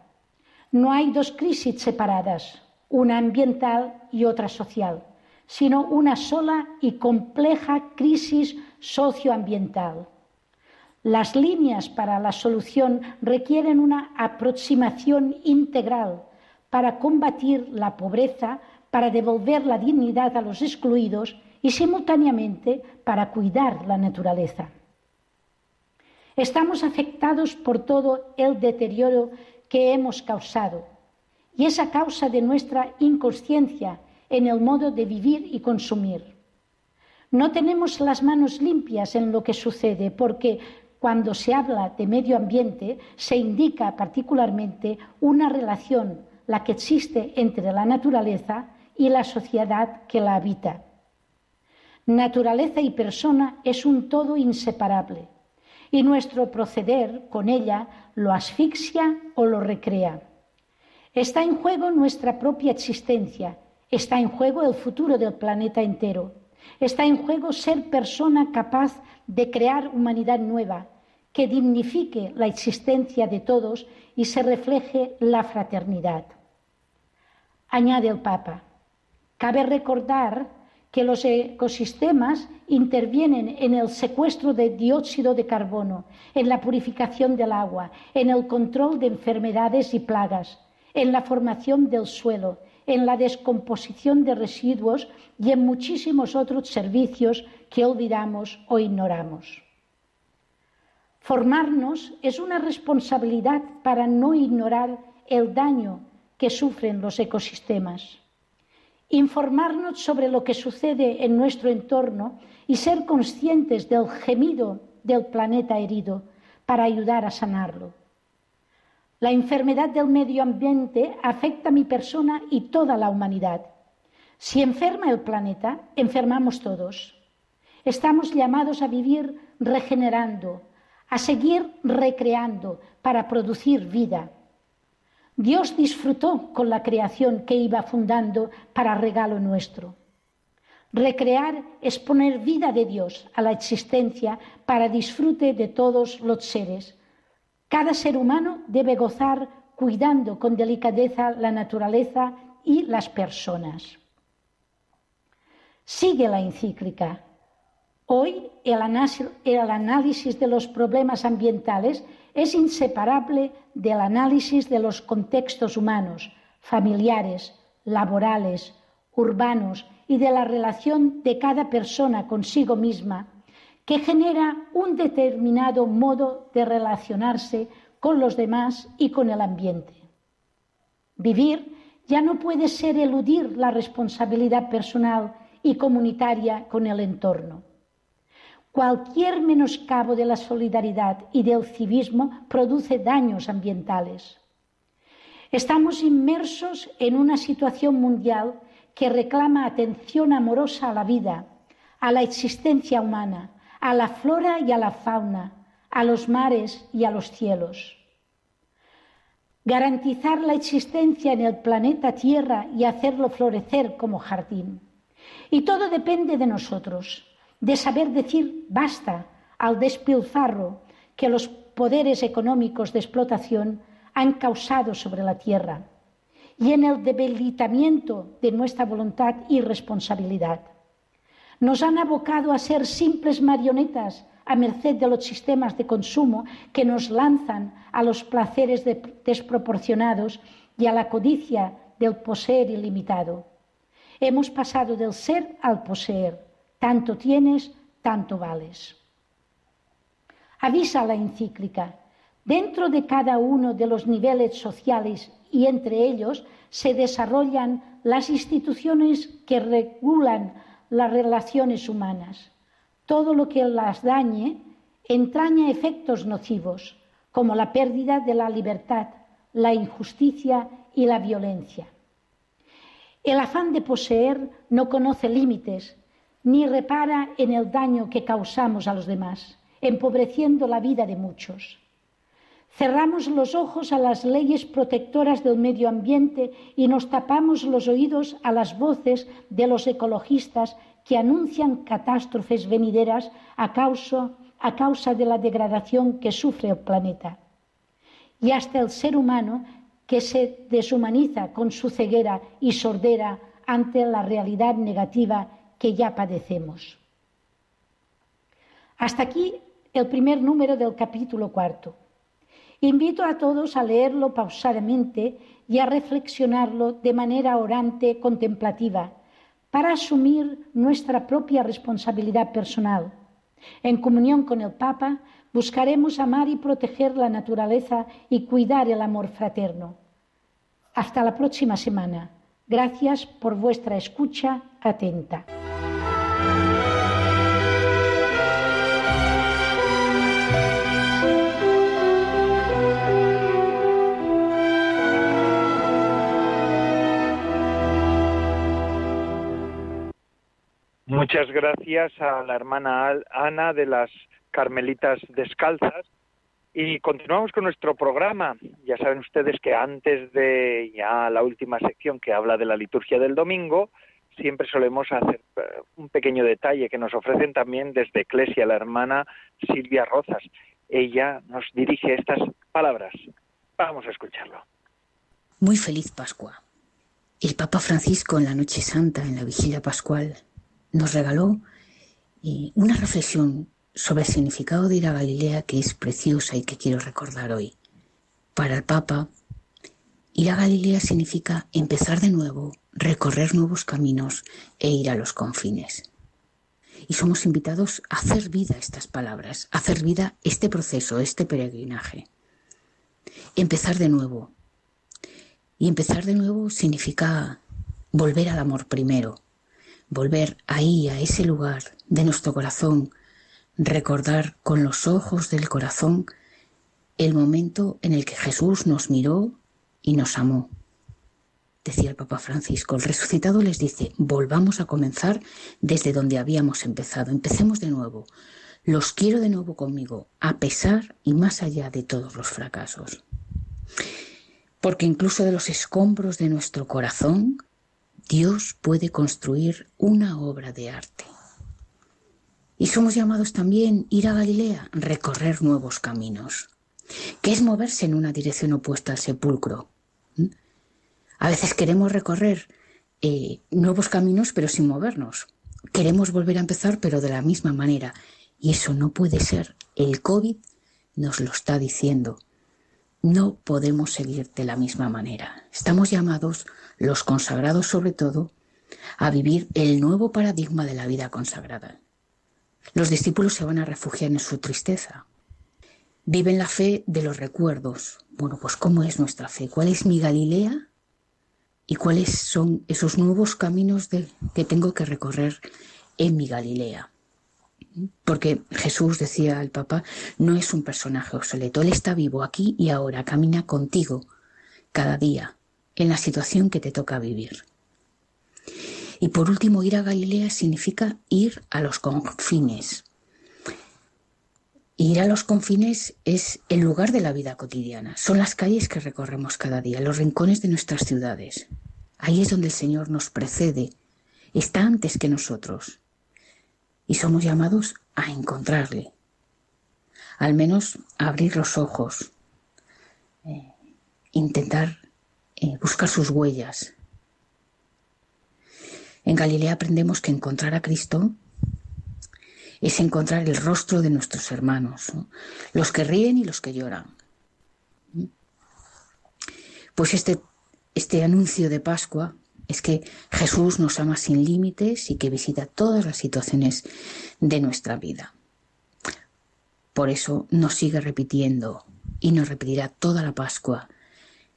no hay dos crisis separadas, una ambiental y otra social, sino una sola y compleja crisis socioambiental. Las líneas para la solución requieren una aproximación integral para combatir la pobreza, para devolver la dignidad a los excluidos y simultáneamente para cuidar la naturaleza. Estamos afectados por todo el deterioro que hemos causado y es a causa de nuestra inconsciencia en el modo de vivir y consumir. No tenemos las manos limpias en lo que sucede porque cuando se habla de medio ambiente se indica particularmente una relación, la que existe entre la naturaleza y la sociedad que la habita. Naturaleza y persona es un todo inseparable y nuestro proceder con ella lo asfixia o lo recrea. Está en juego nuestra propia existencia, está en juego el futuro del planeta entero, está en juego ser persona capaz de crear humanidad nueva, que dignifique la existencia de todos y se refleje la fraternidad. Añade el Papa, cabe recordar que los ecosistemas intervienen en el secuestro de dióxido de carbono, en la purificación del agua, en el control de enfermedades y plagas, en la formación del suelo, en la descomposición de residuos y en muchísimos otros servicios que olvidamos o ignoramos. Formarnos es una responsabilidad para no ignorar el daño que sufren los ecosistemas informarnos sobre lo que sucede en nuestro entorno y ser conscientes del gemido del planeta herido para ayudar a sanarlo. La enfermedad del medio ambiente afecta a mi persona y toda la humanidad. Si enferma el planeta, enfermamos todos. Estamos llamados a vivir regenerando, a seguir recreando para producir vida. Dios disfrutó con la creación que iba fundando para regalo nuestro. Recrear es poner vida de Dios a la existencia para disfrute de todos los seres. Cada ser humano debe gozar cuidando con delicadeza la naturaleza y las personas. Sigue la encíclica. Hoy el análisis de los problemas ambientales es inseparable del análisis de los contextos humanos, familiares, laborales, urbanos y de la relación de cada persona consigo misma, que genera un determinado modo de relacionarse con los demás y con el ambiente. Vivir ya no puede ser eludir la responsabilidad personal y comunitaria con el entorno. Cualquier menoscabo de la solidaridad y del civismo produce daños ambientales. Estamos inmersos en una situación mundial que reclama atención amorosa a la vida, a la existencia humana, a la flora y a la fauna, a los mares y a los cielos. Garantizar la existencia en el planeta Tierra y hacerlo florecer como jardín. Y todo depende de nosotros de saber decir basta al despilfarro que los poderes económicos de explotación han causado sobre la tierra y en el debilitamiento de nuestra voluntad y responsabilidad. Nos han abocado a ser simples marionetas a merced de los sistemas de consumo que nos lanzan a los placeres desproporcionados y a la codicia del poseer ilimitado. Hemos pasado del ser al poseer. Tanto tienes, tanto vales. Avisa la encíclica. Dentro de cada uno de los niveles sociales y entre ellos se desarrollan las instituciones que regulan las relaciones humanas. Todo lo que las dañe entraña efectos nocivos, como la pérdida de la libertad, la injusticia y la violencia. El afán de poseer no conoce límites ni repara en el daño que causamos a los demás, empobreciendo la vida de muchos. Cerramos los ojos a las leyes protectoras del medio ambiente y nos tapamos los oídos a las voces de los ecologistas que anuncian catástrofes venideras a causa, a causa de la degradación que sufre el planeta. Y hasta el ser humano que se deshumaniza con su ceguera y sordera ante la realidad negativa que ya padecemos. Hasta aquí el primer número del capítulo cuarto. Invito a todos a leerlo pausadamente y a reflexionarlo de manera orante, contemplativa, para asumir nuestra propia responsabilidad personal. En comunión con el Papa, buscaremos amar y proteger la naturaleza y cuidar el amor fraterno. Hasta la próxima semana. Gracias por vuestra escucha atenta. Muchas gracias a la hermana Ana de las Carmelitas Descalzas. Y continuamos con nuestro programa. Ya saben ustedes que antes de ya la última sección que habla de la liturgia del domingo, siempre solemos hacer eh, un pequeño detalle que nos ofrecen también desde Eclesia la hermana Silvia Rozas. Ella nos dirige estas palabras. Vamos a escucharlo. Muy feliz Pascua. El Papa Francisco en la Noche Santa, en la Vigilia Pascual, nos regaló eh, una reflexión sobre el significado de ir a Galilea que es preciosa y que quiero recordar hoy. Para el Papa, ir a Galilea significa empezar de nuevo, recorrer nuevos caminos e ir a los confines. Y somos invitados a hacer vida estas palabras, a hacer vida este proceso, este peregrinaje. Empezar de nuevo. Y empezar de nuevo significa volver al amor primero, volver ahí, a ese lugar de nuestro corazón, recordar con los ojos del corazón el momento en el que Jesús nos miró y nos amó. Decía el Papa Francisco, el resucitado les dice, volvamos a comenzar desde donde habíamos empezado, empecemos de nuevo, los quiero de nuevo conmigo, a pesar y más allá de todos los fracasos. Porque incluso de los escombros de nuestro corazón Dios puede construir una obra de arte. Y somos llamados también ir a Galilea, recorrer nuevos caminos, que es moverse en una dirección opuesta al sepulcro. ¿Mm? A veces queremos recorrer eh, nuevos caminos pero sin movernos. Queremos volver a empezar pero de la misma manera. Y eso no puede ser. El COVID nos lo está diciendo. No podemos seguir de la misma manera. Estamos llamados los consagrados sobre todo, a vivir el nuevo paradigma de la vida consagrada. Los discípulos se van a refugiar en su tristeza. Viven la fe de los recuerdos. Bueno, pues ¿cómo es nuestra fe? ¿Cuál es mi Galilea? ¿Y cuáles son esos nuevos caminos que tengo que recorrer en mi Galilea? Porque Jesús, decía el Papa, no es un personaje obsoleto. Él está vivo aquí y ahora, camina contigo cada día en la situación que te toca vivir. Y por último, ir a Galilea significa ir a los confines. Ir a los confines es el lugar de la vida cotidiana. Son las calles que recorremos cada día, los rincones de nuestras ciudades. Ahí es donde el Señor nos precede, está antes que nosotros. Y somos llamados a encontrarle. Al menos abrir los ojos, eh, intentar eh, buscar sus huellas. En Galilea aprendemos que encontrar a Cristo es encontrar el rostro de nuestros hermanos, los que ríen y los que lloran. Pues este, este anuncio de Pascua es que Jesús nos ama sin límites y que visita todas las situaciones de nuestra vida. Por eso nos sigue repitiendo y nos repetirá toda la Pascua.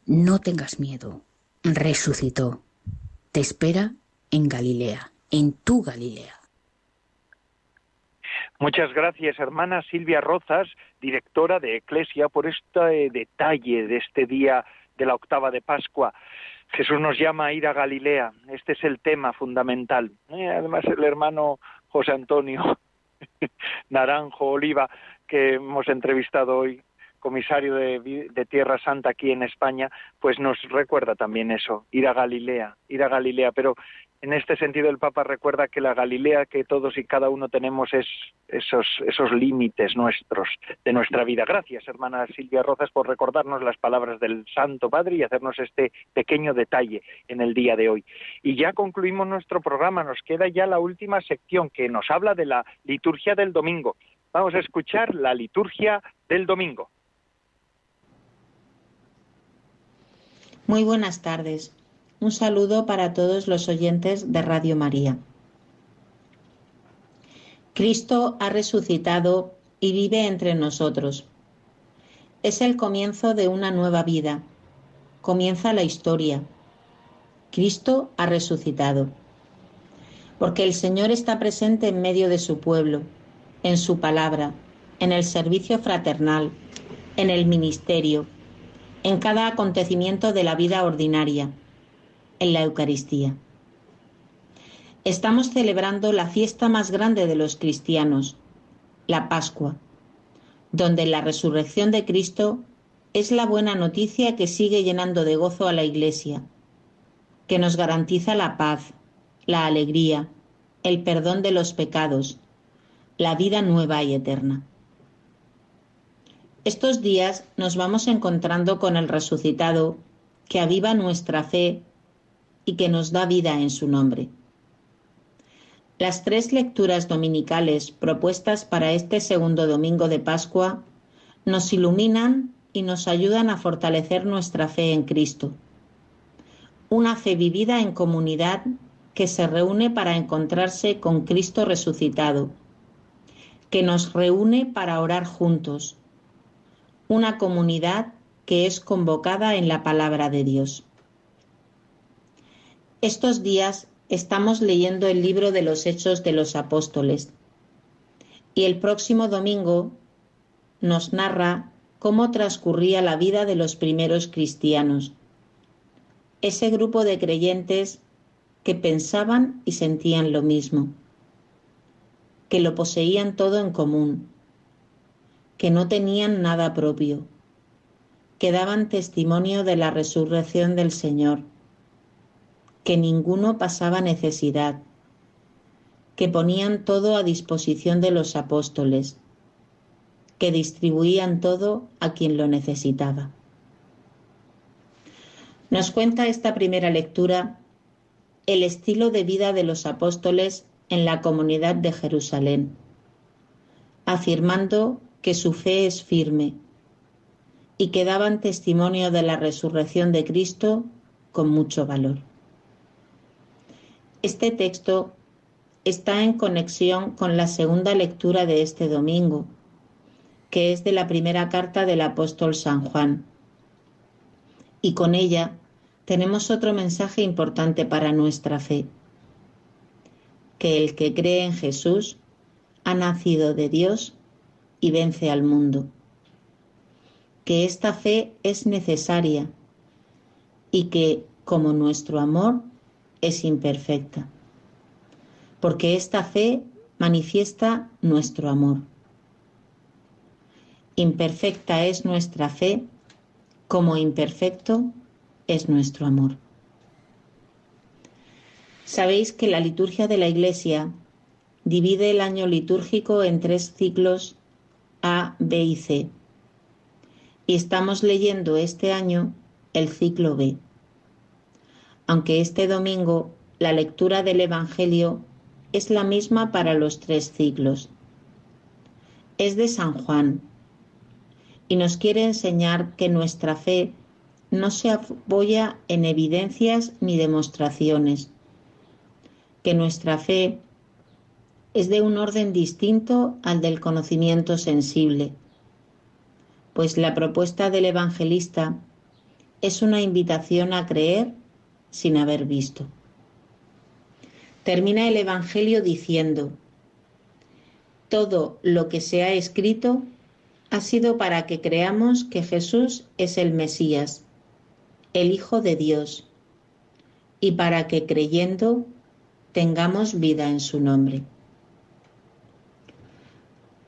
No tengas miedo, resucitó. Te espera en Galilea, en tu Galilea. Muchas gracias, hermana Silvia Rozas, directora de Eclesia, por este detalle de este día de la octava de Pascua. Jesús nos llama a ir a Galilea. Este es el tema fundamental. Eh, además, el hermano José Antonio [laughs] Naranjo Oliva, que hemos entrevistado hoy, comisario de, de, Tierra Santa aquí en España, pues nos recuerda también eso, ir a Galilea, ir a Galilea. Pero en este sentido el Papa recuerda que la Galilea que todos y cada uno tenemos es esos, esos límites nuestros de nuestra vida. Gracias, hermana Silvia Rozas, por recordarnos las palabras del Santo Padre y hacernos este pequeño detalle en el día de hoy. Y ya concluimos nuestro programa, nos queda ya la última sección que nos habla de la liturgia del domingo. Vamos a escuchar la liturgia del domingo. Muy buenas tardes. Un saludo para todos los oyentes de Radio María. Cristo ha resucitado y vive entre nosotros. Es el comienzo de una nueva vida. Comienza la historia. Cristo ha resucitado. Porque el Señor está presente en medio de su pueblo, en su palabra, en el servicio fraternal, en el ministerio, en cada acontecimiento de la vida ordinaria en la Eucaristía. Estamos celebrando la fiesta más grande de los cristianos, la Pascua, donde la resurrección de Cristo es la buena noticia que sigue llenando de gozo a la Iglesia, que nos garantiza la paz, la alegría, el perdón de los pecados, la vida nueva y eterna. Estos días nos vamos encontrando con el resucitado que aviva nuestra fe y que nos da vida en su nombre. Las tres lecturas dominicales propuestas para este segundo domingo de Pascua nos iluminan y nos ayudan a fortalecer nuestra fe en Cristo. Una fe vivida en comunidad que se reúne para encontrarse con Cristo resucitado, que nos reúne para orar juntos. Una comunidad que es convocada en la palabra de Dios. Estos días estamos leyendo el libro de los Hechos de los Apóstoles. Y el próximo domingo nos narra cómo transcurría la vida de los primeros cristianos, ese grupo de creyentes que pensaban y sentían lo mismo, que lo poseían todo en común, que no tenían nada propio, que daban testimonio de la resurrección del Señor que ninguno pasaba necesidad, que ponían todo a disposición de los apóstoles, que distribuían todo a quien lo necesitaba. Nos cuenta esta primera lectura el estilo de vida de los apóstoles en la comunidad de Jerusalén, afirmando que su fe es firme y que daban testimonio de la resurrección de Cristo con mucho valor. Este texto está en conexión con la segunda lectura de este domingo, que es de la primera carta del apóstol San Juan. Y con ella tenemos otro mensaje importante para nuestra fe, que el que cree en Jesús ha nacido de Dios y vence al mundo, que esta fe es necesaria y que, como nuestro amor, es imperfecta, porque esta fe manifiesta nuestro amor. Imperfecta es nuestra fe, como imperfecto es nuestro amor. Sabéis que la liturgia de la Iglesia divide el año litúrgico en tres ciclos A, B y C. Y estamos leyendo este año el ciclo B. aunque este domingo la lectura del Evangelio es la misma para los tres ciclos. Es de San Juan y nos quiere enseñar que nuestra fe no se apoya en evidencias ni demostraciones, que nuestra fe es de un orden distinto al del conocimiento sensible, pues la propuesta del evangelista es una invitación a creer sin haber visto. Termina el Evangelio diciendo, todo lo que se ha escrito ha sido para que creamos que Jesús es el Mesías, el Hijo de Dios, y para que creyendo tengamos vida en su nombre.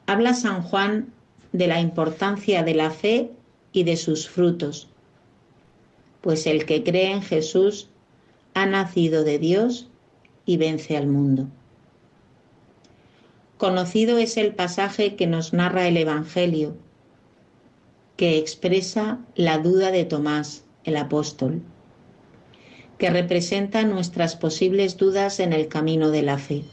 Habla San Juan de la importancia de la fe y de sus frutos, pues el que cree en Jesús ha nacido de Dios y vence al mundo. Conocido es el pasaje que nos narra el Evangelio, que expresa la duda de Tomás, el apóstol, que representa nuestras posibles dudas en el camino de la fe.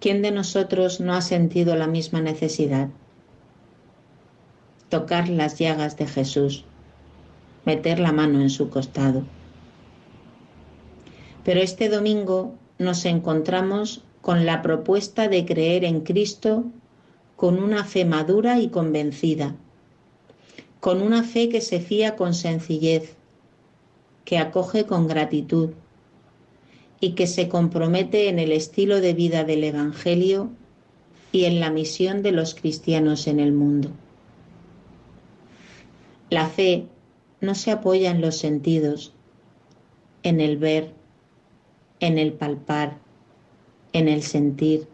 ¿Quién de nosotros no ha sentido la misma necesidad? Tocar las llagas de Jesús, meter la mano en su costado. Pero este domingo nos encontramos con la propuesta de creer en Cristo con una fe madura y convencida, con una fe que se fía con sencillez, que acoge con gratitud y que se compromete en el estilo de vida del Evangelio y en la misión de los cristianos en el mundo. La fe no se apoya en los sentidos, en el ver, en el palpar, en el sentir,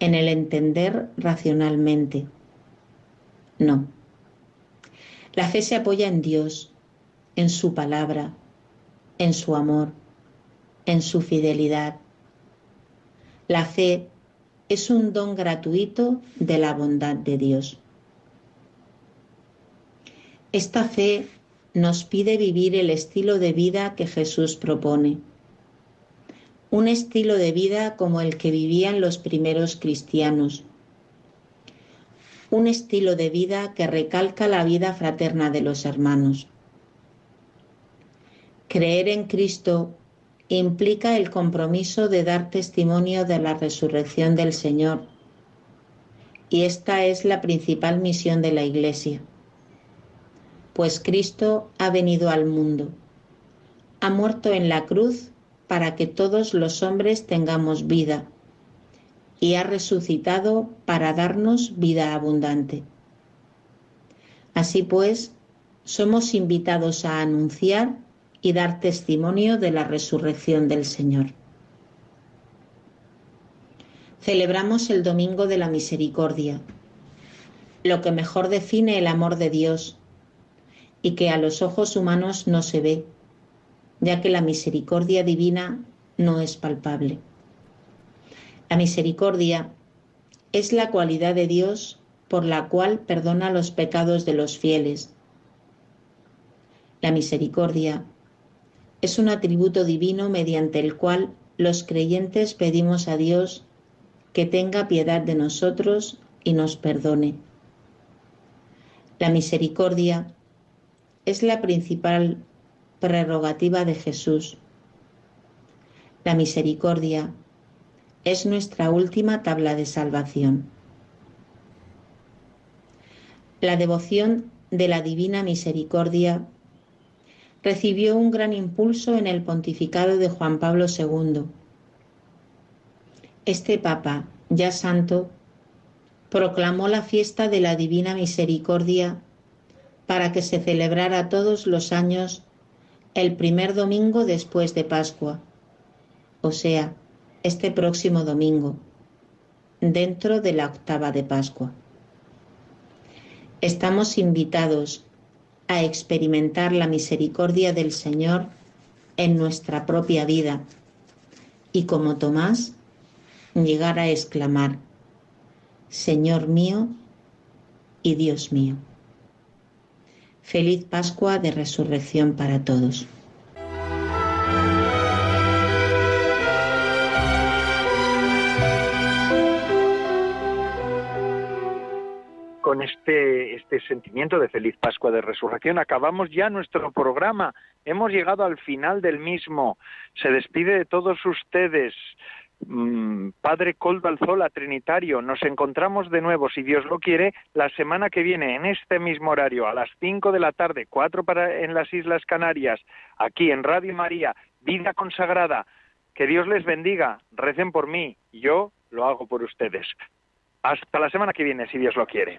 en el entender racionalmente. No. La fe se apoya en Dios, en su palabra, en su amor, en su fidelidad. La fe es un don gratuito de la bondad de Dios. Esta fe nos pide vivir el estilo de vida que Jesús propone un estilo de vida como el que vivían los primeros cristianos, un estilo de vida que recalca la vida fraterna de los hermanos. Creer en Cristo implica el compromiso de dar testimonio de la resurrección del Señor, y esta es la principal misión de la Iglesia, pues Cristo ha venido al mundo, ha muerto en la cruz para que todos los hombres tengamos vida y ha resucitado para darnos vida abundante. Así pues, somos invitados a anunciar y dar testimonio de la resurrección del Señor. Celebramos el Domingo de la Misericordia, lo que mejor define el amor de Dios y que a los ojos humanos no se ve, ya que la misericordia divina no es palpable. La misericordia es la cualidad de Dios por la cual perdona los pecados de los fieles. La misericordia es un atributo divino mediante el cual los creyentes pedimos a Dios que tenga piedad de nosotros y nos perdone. La misericordia es la principal prerrogativa de Jesús. La misericordia es nuestra última tabla de salvación. La devoción de la Divina Misericordia recibió un gran impulso en el pontificado de Juan Pablo II. Este Papa, ya santo, proclamó la fiesta de la Divina Misericordia para que se celebrara todos los años el primer domingo después de Pascua, o sea, este próximo domingo, dentro de la octava de Pascua. Estamos invitados a experimentar la misericordia del Señor en nuestra propia vida y como Tomás, llegar a exclamar, Señor mío y Dios mío. Feliz Pascua de Resurrección para todos. Con este, este sentimiento de feliz Pascua de Resurrección acabamos ya nuestro programa. Hemos llegado al final del mismo. Se despide de todos ustedes Mm, Padre Coldo Alzola, Trinitario, nos encontramos de nuevo, si Dios lo quiere, la semana que viene, en este mismo horario, a las 5 de la tarde, 4 para, en las Islas Canarias, aquí en Radio María, Vida Consagrada. Que Dios les bendiga, recen por mí, yo lo hago por ustedes. Hasta la semana que viene, si Dios lo quiere.